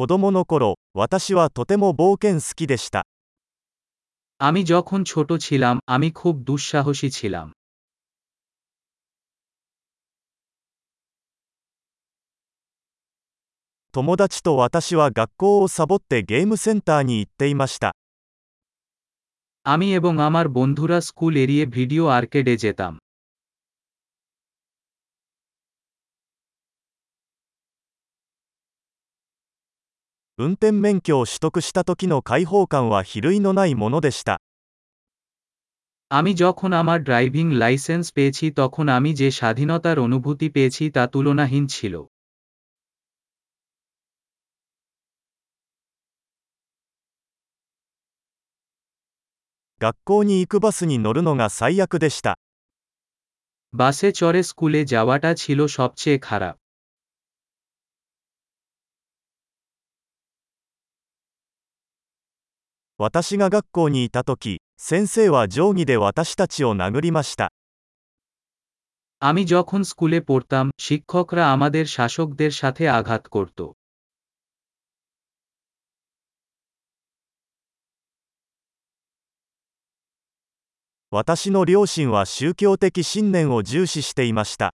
子供の頃、私はとても冒険好きでした。 আমি যখন ছোট ছিলাম আমি খুব দুঃসাহসী ছিলাম 友達と私は学校をサボってゲームセンターに行っていました আমি এবং আমার বন্ধুরা স্কুল এড়িয়ে ভিডিও আর্কেডে যেতাম 運転免許を取得した時の解放感は比類のないものでした আমি যখন আমার ড্রাইভিং লাইসেন্স পেয়েছি তখন আমি যে স্বাধীনতার অনুভূতি পেয়েছি তা তুলনাহীন ছিল 学校に行くバスに乗るのが最悪でした বাসে চড়ে স্কুলে যাওয়াটা ছিল সবচেয়ে খারাপ 私が学校にいた時先生は定規で私たちを殴りました আমি যখন স্কুলে পড়তাম শিক্ষকরা আমাদের শাসকদের সাথে আঘাত করত 私の両親は宗教的信念を重視していました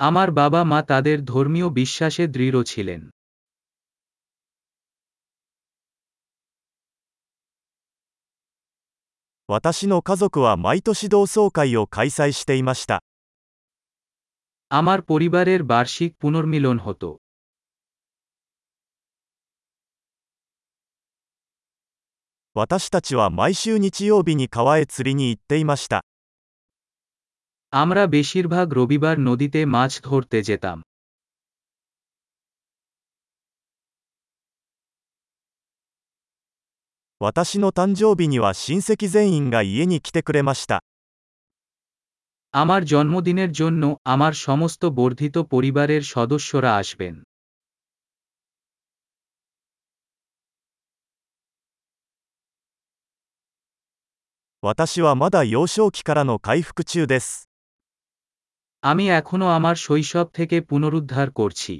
আমার বাবা মা তাদের ধর্মীয় বিশ্বাসে দৃঢ় ছিলেন 私の家族は毎年同窓会を開催していました আমার পরিবারের বার্ষিক পুনর্মিলন হতো 私たちは毎週日曜日に川へ釣りに行っていました আমরা বেশিরভাগ রবিবার নদীতে মাছ ধরতে যেতাম 私の誕生日には親戚全員が家に来てくれました আমার জন্মদিনের জন্য আমার সমস্ত বর্ধিত পরিবারের সদস্যরা আসবেন 私はまだ幼少期からの回復中です আমি এখনও আমার শৈশব থেকে পুনরুদ্ধার করছি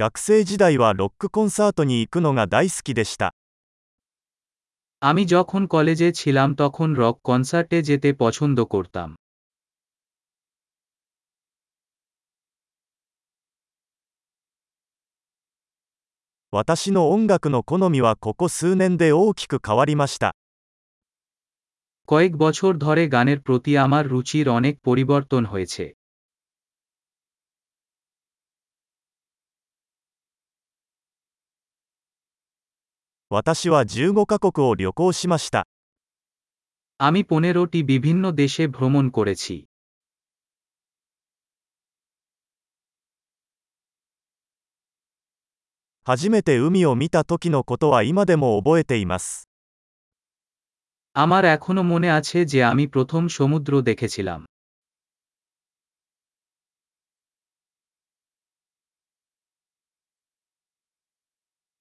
学生時代はロックコンサートに行くのが大好きでした আমি যখন কলেজে ছিলাম তখন রক কনসার্টে যেতে পছন্দ করতাম 私の音楽の好みはここ数年で大きく変わりました কয়েক বছর ধরে গানের প্রতি আমার রুচির অনেক পরিবর্তন হয়েছে 私は15カ国を旅行しました আমি পনেরোটি বিভিন্ন দেশে ভ্রমণ করেছি 初めて海を見た時のことは今でも覚えています আমার এখনও মনে আছে যে আমি প্রথম সমুদ্র দেখেছিলাম